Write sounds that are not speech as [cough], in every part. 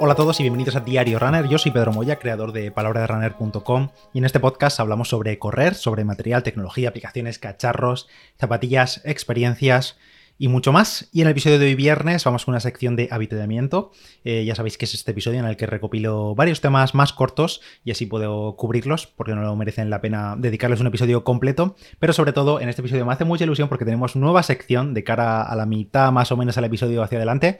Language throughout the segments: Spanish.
Hola a todos y bienvenidos a Diario Runner. Yo soy Pedro Moya, creador de palabraderunner.com y en este podcast hablamos sobre correr, sobre material, tecnología, aplicaciones, cacharros, zapatillas, experiencias y mucho más. Y en el episodio de hoy viernes vamos con una sección de avituallamiento. Eh, ya sabéis que es este episodio en el que recopilo varios temas más cortos y así puedo cubrirlos porque no merecen la pena dedicarles un episodio completo. Pero sobre todo en este episodio me hace mucha ilusión porque tenemos nueva sección de cara a la mitad más o menos al episodio hacia adelante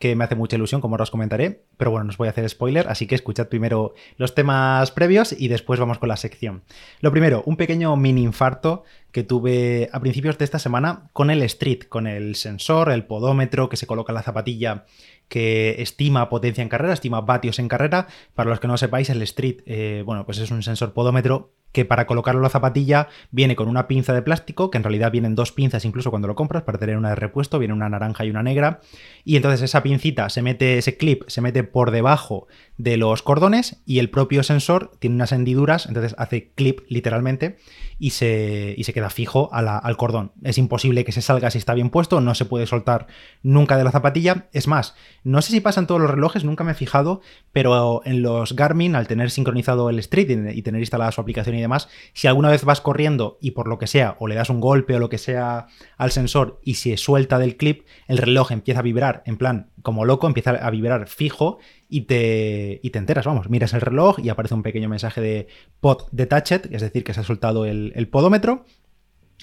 que me hace mucha ilusión, como ahora os comentaré, pero bueno, no os voy a hacer spoiler, así que escuchad primero los temas previos y después vamos con la sección. Lo primero, un pequeño mini infarto que tuve a principios de esta semana con el Street, con el sensor, el podómetro que se coloca en la zapatilla que estima potencia en carrera, estima vatios en carrera. Para los que no sepáis, el Street, eh, bueno, pues es un sensor podómetro que para colocarlo en la zapatilla viene con una pinza de plástico, que en realidad vienen dos pinzas incluso cuando lo compras, para tener una de repuesto, viene una naranja y una negra, y entonces esa pincita se mete, ese clip se mete por debajo de los cordones y el propio sensor tiene unas hendiduras, entonces hace clip literalmente y se, y se queda fijo al cordón. Es imposible que se salga si está bien puesto, no se puede soltar nunca de la zapatilla. Es más, no sé si pasa en todos los relojes, nunca me he fijado, pero en los Garmin, al tener sincronizado el Street y tener instalada su aplicación y demás, si alguna vez vas corriendo y por lo que sea, o le das un golpe o lo que sea al sensor y se suelta del clip, el reloj empieza a vibrar en plan como loco, empieza a vibrar fijo y te, y te enteras, vamos, miras el reloj y aparece un pequeño mensaje de pod detached, es decir, que se ha soltado el, el podómetro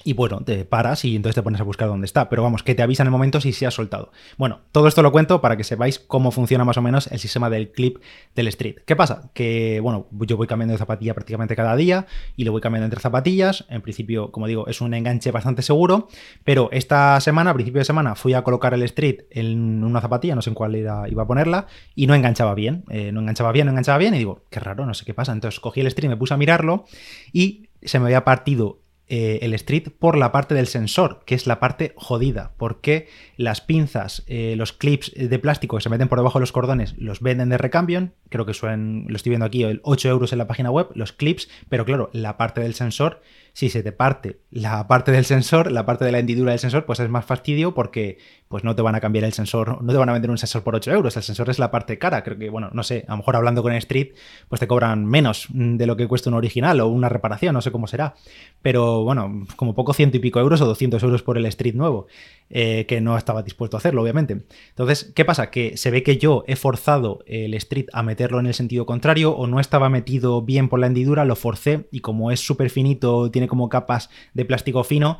y bueno, te paras y entonces te pones a buscar dónde está. Pero vamos, que te avisa en el momento si se ha soltado. Bueno, todo esto lo cuento para que sepáis cómo funciona más o menos el sistema del clip del Street. ¿Qué pasa? Que, bueno, yo voy cambiando de zapatilla prácticamente cada día y lo voy cambiando entre zapatillas. En principio, como digo, es un enganche bastante seguro. Pero esta semana, a principio de semana, fui a colocar el Street en una zapatilla, no sé en cuál iba a ponerla, y no enganchaba bien. Eh, no enganchaba bien, no enganchaba bien. Y digo, qué raro, no sé qué pasa. Entonces cogí el Street, me puse a mirarlo y se me había partido eh, el Street por la parte del sensor, que es la parte jodida, porque las pinzas, eh, los clips de plástico que se meten por debajo de los cordones, los venden de recambio, creo que suelen, lo estoy viendo aquí, 8 euros en la página web, los clips, pero claro, la parte del sensor, si se te parte la parte del sensor, la parte de la hendidura del sensor, pues es más fastidio porque pues no te van a cambiar el sensor, no te van a vender un sensor por 8 euros, el sensor es la parte cara, creo que, bueno, no sé, a lo mejor hablando con Street, pues te cobran menos de lo que cuesta un original o una reparación, no sé cómo será, pero bueno, como poco ciento y pico euros o 200 euros por el Street nuevo, eh, que no estaba dispuesto a hacerlo, obviamente. Entonces, ¿qué pasa? Que se ve que yo he forzado el Street a meterlo en el sentido contrario o no estaba metido bien por la hendidura, lo forcé y como es súper finito, tiene como capas de plástico fino,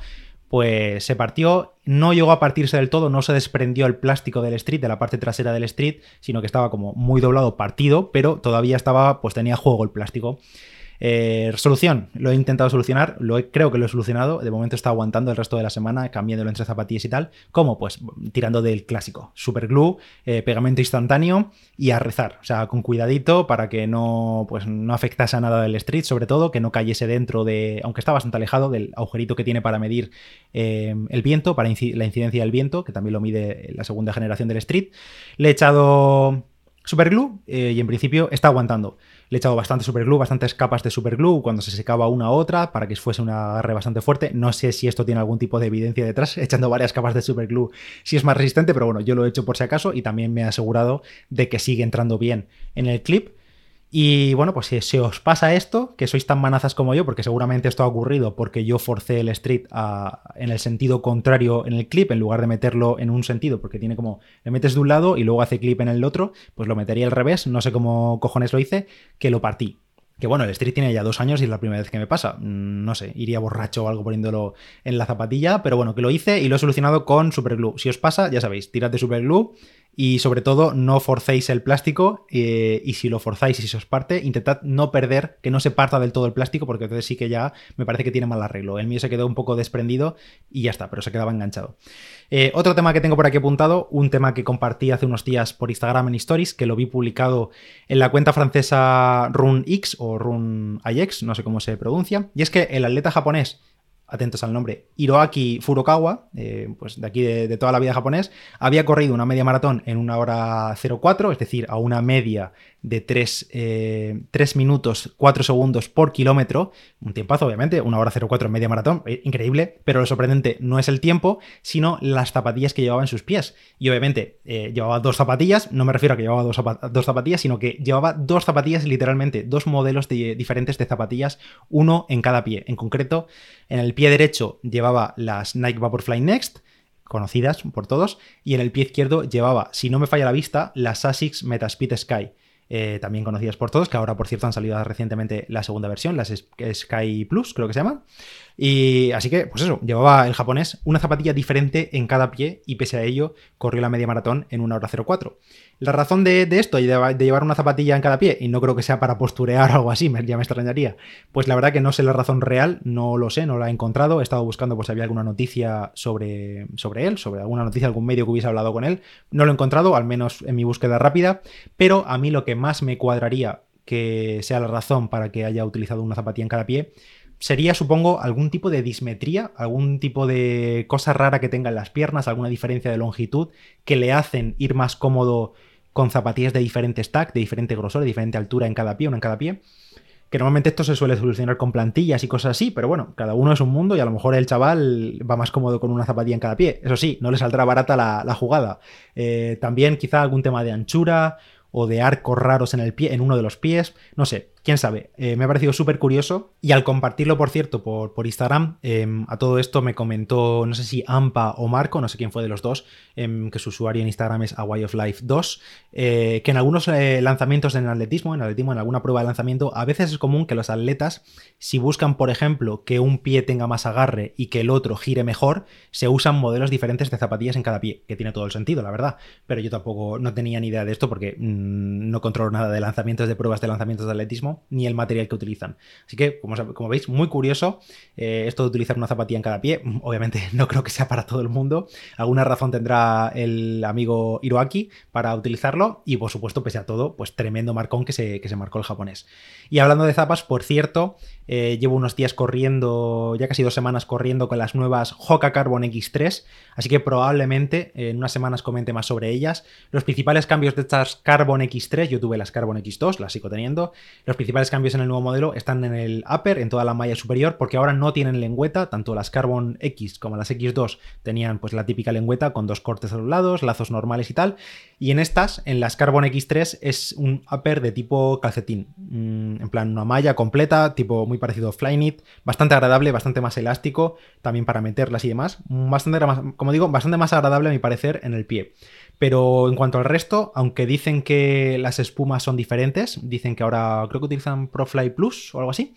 pues se partió, no llegó a partirse del todo, no se desprendió el plástico del street, de la parte trasera del street, sino que estaba como muy doblado, partido, pero todavía estaba, pues tenía juego el plástico. Eh, solución, lo he intentado solucionar, lo creo que lo he solucionado, de momento está aguantando el resto de la semana, cambiándolo entre zapatillas y tal. ¿Cómo? Pues tirando del clásico, super glue, eh, pegamento instantáneo y a rezar, o sea, con cuidadito para que no, pues, no afectase a nada del street, sobre todo, que no cayese dentro de, aunque está bastante alejado, del agujerito que tiene para medir eh, el viento, para la incidencia del viento, que también lo mide la segunda generación del street. Le he echado superglue y en principio está aguantando. Le he echado bastante superglue, bastantes capas de superglue cuando se secaba una u otra para que fuese un agarre bastante fuerte. No sé si esto tiene algún tipo de evidencia detrás, [laughs] echando varias capas de superglue si es más resistente, pero bueno, yo lo he hecho por si acaso y también me he asegurado de que sigue entrando bien en el clip y bueno, pues si se os pasa esto, que sois tan manazas como yo, porque seguramente esto ha ocurrido porque yo forcé el street en el sentido contrario en el clip, en lugar de meterlo en un sentido, porque tiene como, le metes de un lado y luego hace clip en el otro, pues lo metería al revés, no sé cómo cojones lo hice, que lo partí. Que bueno, el Street tiene ya dos años y es la primera vez que me pasa. Mm, no sé, iría borracho o algo poniéndolo en la zapatilla, pero bueno, que lo hice y lo he solucionado con Superglue. Si os pasa, ya sabéis, tirad de Superglue y sobre todo, no forcéis el plástico eh, y si lo forzáis y si se os parte, intentad no perder, que no se parta del todo el plástico, porque entonces sí que ya me parece que tiene mal arreglo. El mío se quedó un poco desprendido y ya está, pero se quedaba enganchado. Eh, otro tema que tengo por aquí apuntado, un tema que compartí hace unos días por Instagram en Stories, que lo vi publicado en la cuenta francesa RunX o RunIX, no sé cómo se pronuncia, y es que el atleta japonés atentos al nombre, Hiroaki Furukawa, eh, pues de aquí de, toda la vida japonés, había corrido una media maratón en una hora 04, es decir, a una media de 3, minutos 4 segundos por kilómetro, un tiempazo obviamente, una hora 04 en media maratón, increíble, pero lo sorprendente no es el tiempo, sino las zapatillas que llevaba en sus pies. Y obviamente llevaba dos zapatillas, no me refiero a que llevaba dos, dos zapatillas, sino que llevaba dos zapatillas literalmente, dos modelos diferentes de zapatillas, uno en cada pie. En concreto, en el pie derecho llevaba las Nike Vaporfly Next, conocidas por todos, y en el pie izquierdo llevaba, si no me falla la vista, las Asics Metaspeed Sky. Eh, también conocidas por todos, que ahora por cierto han salido recientemente la segunda versión, las Sky Plus, creo que se llaman. Y así que, pues eso, llevaba el japonés una zapatilla diferente en cada pie y pese a ello corrió la media maratón en una hora 04. La razón de, esto de, llevar una zapatilla en cada pie, y no creo que sea para posturear o [laughs] algo así, ya me extrañaría, pues la verdad que no sé la razón real, no lo sé, no la he encontrado, he estado buscando pues si había alguna noticia sobre, sobre él, sobre alguna noticia, algún medio que hubiese hablado con él, no lo he encontrado, al menos en mi búsqueda rápida, pero a mí lo que más me cuadraría que sea la razón para que haya utilizado una zapatilla en cada pie sería, supongo, algún tipo de dismetría, algún tipo de cosa rara que tenga en las piernas, alguna diferencia de longitud que le hacen ir más cómodo con zapatillas de diferente stack, de diferente grosor, de diferente altura en cada pie, una en cada pie. Que normalmente esto se suele solucionar con plantillas y cosas así, pero bueno, cada uno es un mundo y a lo mejor el chaval va más cómodo con una zapatilla en cada pie. Eso sí, no le saldrá barata la, jugada. Eh, también quizá algún tema de anchura o de arcos raros en el pie, en uno de los pies, no sé, quién sabe, eh, me ha parecido súper curioso y al compartirlo, por cierto, por, Instagram, em, a todo esto me comentó, no sé si Ampa o Marco, no sé quién fue de los dos, em, que su usuario en Instagram es Away of Life 2, eh, que en algunos eh, lanzamientos en atletismo, en atletismo, en alguna prueba de lanzamiento, a veces es común que los atletas, si buscan, por ejemplo, que un pie tenga más agarre y que el otro gire mejor, se usan modelos diferentes de zapatillas en cada pie, que tiene todo el sentido, la verdad, pero yo tampoco no tenía ni idea de esto porque mm, no controlo nada de lanzamientos de pruebas de lanzamientos de atletismo, ni el material que utilizan. Así que, como, como veis, muy curioso eh, esto de utilizar una zapatilla en cada pie. [laughs] Obviamente no creo que sea para todo el mundo. Alguna razón tendrá el amigo Hiroaki para utilizarlo. Y por supuesto, pese a todo, pues tremendo marcón que se, que se marcó el japonés. Y hablando de zapas, por cierto, eh, llevo unos días corriendo, ya casi dos semanas corriendo con las nuevas Hoka Carbon X3, así que probablemente en unas semanas comente más sobre ellas. Los principales cambios de estas Carbon X3, yo tuve las Carbon X2, las sigo teniendo. Los principales cambios en el nuevo modelo están en el upper, en toda la malla superior, porque ahora no tienen lengüeta, tanto las Carbon X como las X2 tenían pues la típica lengüeta con dos cortes a los lados, lazos normales y tal. Y en estas, en las Carbon X3 es un upper de tipo calcetín, mm, en plan una malla completa, tipo muy parecido a Flyknit, bastante agradable, bastante más elástico, también para meterlas y demás. Bastante, como digo, bastante más agradable a mi parecer en el pie. Pero en cuanto al resto, aunque dicen que las espumas son diferentes, dicen que ahora creo que utilizan ProFly Plus o algo así,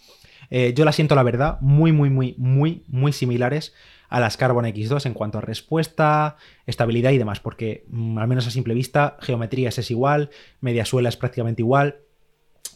eh, yo las siento la verdad muy, muy, muy, muy, muy similares a las Carbon X2 en cuanto a respuesta, estabilidad y demás, porque mm, al menos a simple vista, geometrías es igual, media suela es prácticamente igual,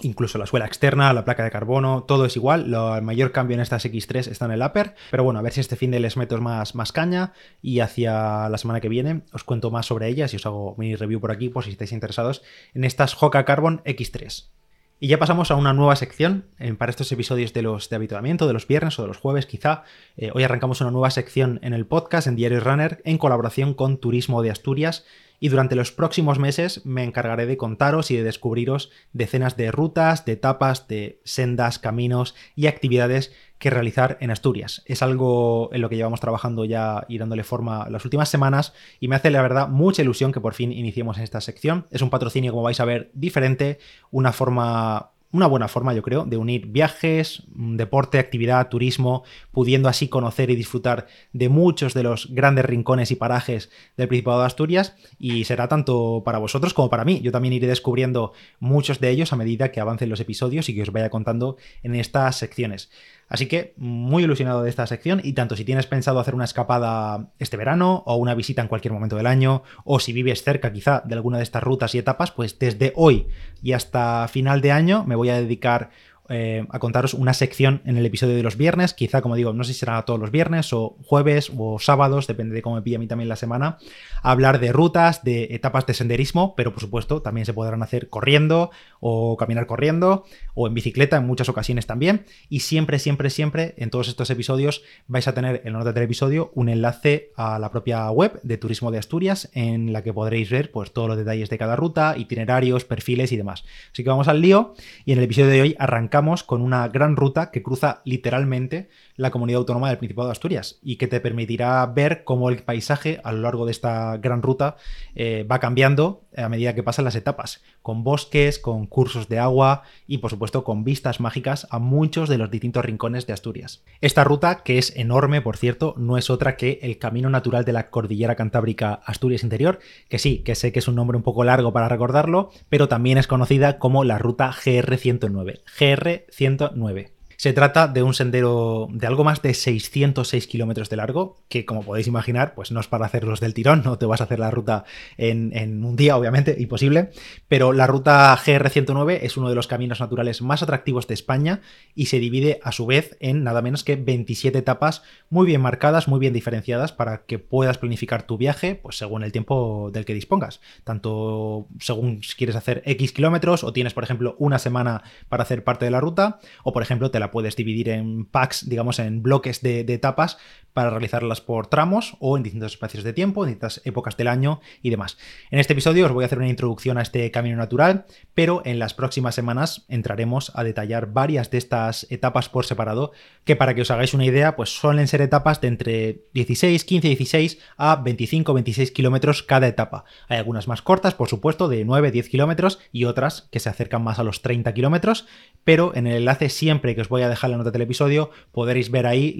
Incluso la suela externa, la placa de carbono, todo es igual. Lo, el mayor cambio en estas X3 está en el upper. Pero bueno, a ver si este fin de les meto más, más caña. Y hacia la semana que viene os cuento más sobre ellas y os hago mi review por aquí por si estáis interesados en estas Hoka Carbon X3. Y ya pasamos a una nueva sección eh, para estos episodios de los de habituamiento, de los viernes o de los jueves quizá. Eh, hoy arrancamos una nueva sección en el podcast, en Diario Runner, en colaboración con Turismo de Asturias y durante los próximos meses me encargaré de contaros y de descubriros decenas de rutas, de etapas, de sendas, caminos y actividades que realizar en Asturias. Es algo en lo que llevamos trabajando ya y dándole forma las últimas semanas y me hace la verdad mucha ilusión que por fin iniciemos esta sección. Es un patrocinio, como vais a ver, diferente, una forma una buena forma, yo creo, de unir viajes, deporte, actividad, turismo, pudiendo así conocer y disfrutar de muchos de los grandes rincones y parajes del Principado de Asturias y será tanto para vosotros como para mí. Yo también iré descubriendo muchos de ellos a medida que avancen los episodios y que os vaya contando en estas secciones. Así que muy ilusionado de esta sección y tanto si tienes pensado hacer una escapada este verano o una visita en cualquier momento del año o si vives cerca quizá de alguna de estas rutas y etapas, pues desde hoy y hasta final de año me voy a dedicar eh, a contaros una sección en el episodio de los viernes, quizá como digo, no sé si será todos los viernes o jueves o sábados, depende de cómo me pilla a mí también la semana, hablar de rutas, de etapas de senderismo, pero por supuesto también se podrán hacer corriendo o caminar corriendo o en bicicleta en muchas ocasiones también. Y siempre, siempre, siempre en todos estos episodios vais a tener en la nota del episodio un enlace a la propia web de Turismo de Asturias en la que podréis ver pues todos los detalles de cada ruta, itinerarios, perfiles y demás. Así que vamos al lío y en el episodio de hoy arrancamos con una gran ruta que cruza literalmente la comunidad autónoma del Principado de Asturias y que te permitirá ver cómo el paisaje a lo largo de esta gran ruta eh, va cambiando a medida que pasan las etapas, con bosques, con cursos de agua y por supuesto con vistas mágicas a muchos de los distintos rincones de Asturias. Esta ruta, que es enorme por cierto, no es otra que el Camino Natural de la Cordillera Cantábrica Asturias Interior, que sí, que sé que es un nombre un poco largo para recordarlo, pero también es conocida como la ruta GR109. GR109. Se trata de un sendero de algo más de 606 kilómetros de largo, que como podéis imaginar, pues no es para hacerlos del tirón, no te vas a hacer la ruta en, un día, obviamente, imposible, pero la ruta GR109 es uno de los caminos naturales más atractivos de España y se divide a su vez en nada menos que 27 etapas muy bien marcadas, muy bien diferenciadas para que puedas planificar tu viaje pues según el tiempo del que dispongas, tanto según si quieres hacer X kilómetros o tienes, por ejemplo, una semana para hacer parte de la ruta o, por ejemplo, te la puedes dividir en packs, digamos, en bloques de, etapas para realizarlas por tramos o en distintos espacios de tiempo, en distintas épocas del año y demás. En este episodio os voy a hacer una introducción a este camino natural, pero en las próximas semanas entraremos a detallar varias de estas etapas por separado, que para que os hagáis una idea, pues suelen ser etapas de entre 16, 15, 16 a 25, 26 kilómetros cada etapa. Hay algunas más cortas, por supuesto, de 9, 10 kilómetros y otras que se acercan más a los 30 kilómetros, pero en el enlace siempre que os voy a dejar la nota del episodio podréis ver ahí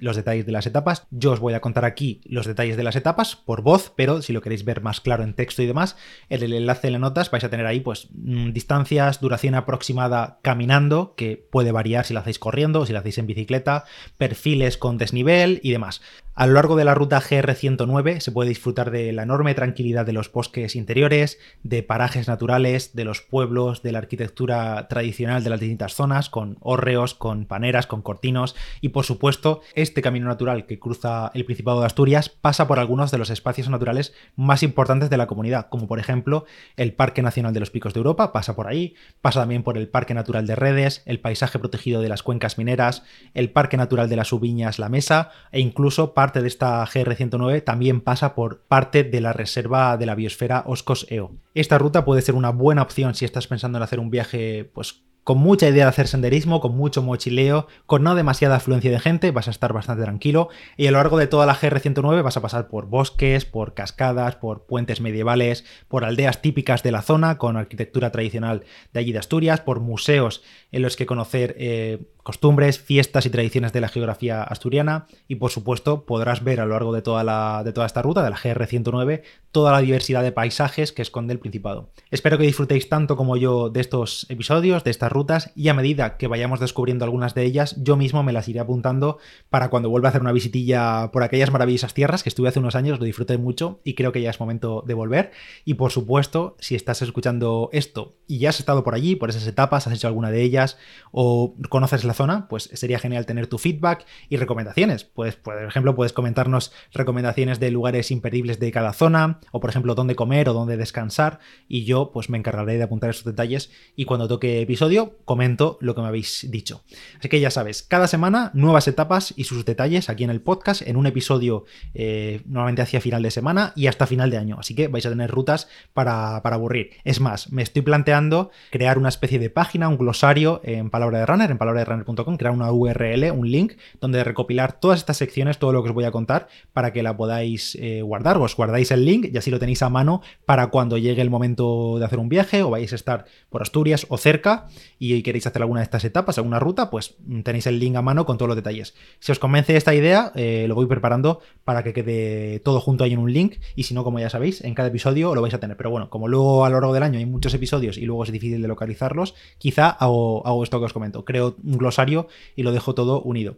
los detalles de las etapas. Yo os voy a contar aquí los detalles de las etapas por voz, pero si lo queréis ver más claro en texto y demás, en el enlace en las notas vais a tener ahí pues mm, distancias, duración aproximada caminando, que puede variar si lo hacéis corriendo o si lo hacéis en bicicleta, perfiles con desnivel y demás. A lo largo de la ruta GR109 se puede disfrutar de la enorme tranquilidad de los bosques interiores, de parajes naturales, de los pueblos, de la arquitectura tradicional de las distintas zonas, con hórreos, con paneras, con cortinos. Y por supuesto este camino natural que cruza el Principado de Asturias pasa por algunos de los espacios naturales más importantes de la comunidad, como por ejemplo el Parque Nacional de los Picos de Europa, pasa por ahí, pasa también por el Parque Natural de Redes, el Paisaje Protegido de las Cuencas Mineras, el Parque Natural de las Ubiñas La Mesa e incluso parte de esta GR109 también pasa por parte de la reserva de la biosfera Oscos EO. Esta ruta puede ser una buena opción si estás pensando en hacer un viaje pues con mucha idea de hacer senderismo, con mucho mochileo, con no demasiada afluencia de gente, vas a estar bastante tranquilo. Y a lo largo de toda la GR109 vas a pasar por bosques, por cascadas, por puentes medievales, por aldeas típicas de la zona con arquitectura tradicional de allí de Asturias, por museos en los que conocer eh, costumbres, fiestas y tradiciones de la geografía asturiana. Y por supuesto podrás ver a lo largo de toda, la, de toda esta ruta, de la GR109, toda la diversidad de paisajes que esconde el Principado. Espero que disfrutéis tanto como yo de estos episodios, de estas rutas y a medida que vayamos descubriendo algunas de ellas, yo mismo me las iré apuntando para cuando vuelva a hacer una visitilla por aquellas maravillosas tierras que estuve hace unos años, lo disfruté mucho y creo que ya es momento de volver. Y por supuesto, si estás escuchando esto y ya has estado por allí, por esas etapas, has hecho alguna de ellas o conoces la zona, pues sería genial tener tu feedback y recomendaciones. Pues, por ejemplo, puedes comentarnos recomendaciones de lugares imperdibles de cada zona, o por ejemplo, dónde comer o dónde descansar, y yo pues me encargaré de apuntar esos detalles y cuando toque episodio comento lo que me habéis dicho. Así que ya sabes, cada semana nuevas etapas y sus detalles aquí en el podcast, en un episodio eh, normalmente hacia final de semana y hasta final de año. Así que vais a tener rutas para, para aburrir. Es más, me estoy planteando crear una especie de página, un glosario en palabra de runner, en palabra de runner crear una URL, un link, donde recopilar todas estas secciones, todo lo que os voy a contar, para que la podáis eh, guardar. Os guardáis el link y así lo tenéis a mano para cuando llegue el momento de hacer un viaje o vais a estar por Asturias o cerca y queréis hacer alguna de estas etapas, alguna ruta, pues tenéis el link a mano con todos los detalles. Si os convence esta idea, eh, lo voy preparando para que quede todo junto ahí en un link y si no, como ya sabéis, en cada episodio lo vais a tener. Pero bueno, como luego a lo largo del año hay muchos episodios y luego es difícil de localizarlos, quizá hago, hago esto que os comento. Creo un glosario y lo dejo todo unido.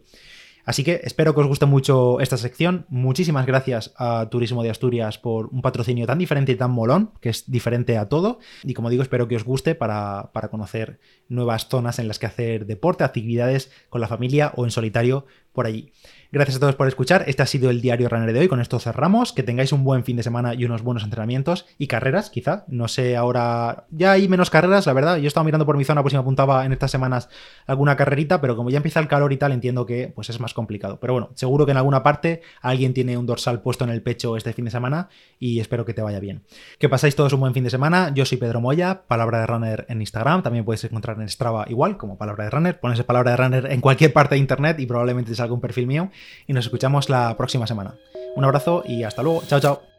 Así que espero que os guste mucho esta sección. Muchísimas gracias a Turismo de Asturias por un patrocinio tan diferente y tan molón, que es diferente a todo. Y como digo, espero que os guste para, para conocer nuevas zonas en las que hacer deporte, actividades con la familia o en solitario por allí. Gracias a todos por escuchar. Este ha sido el diario runner de hoy. Con esto cerramos. Que tengáis un buen fin de semana y unos buenos entrenamientos y carreras, quizá. No sé, ahora ya hay menos carreras, la verdad. Yo he estado mirando por mi zona, pues si me apuntaba en estas semanas alguna carrerita, pero como ya empieza el calor y tal, entiendo que pues es más complicado. Pero bueno, seguro que en alguna parte alguien tiene un dorsal puesto en el pecho este fin de semana y espero que te vaya bien. Que pasáis todos un buen fin de semana. Yo soy Pedro Moya, palabra de runner en Instagram. También puedes encontrar en Strava igual, como palabra de runner. Pones palabra de runner en cualquier parte de internet y probablemente te salga un perfil mío. Y nos escuchamos la próxima semana. Un abrazo y hasta luego. Chao, chao.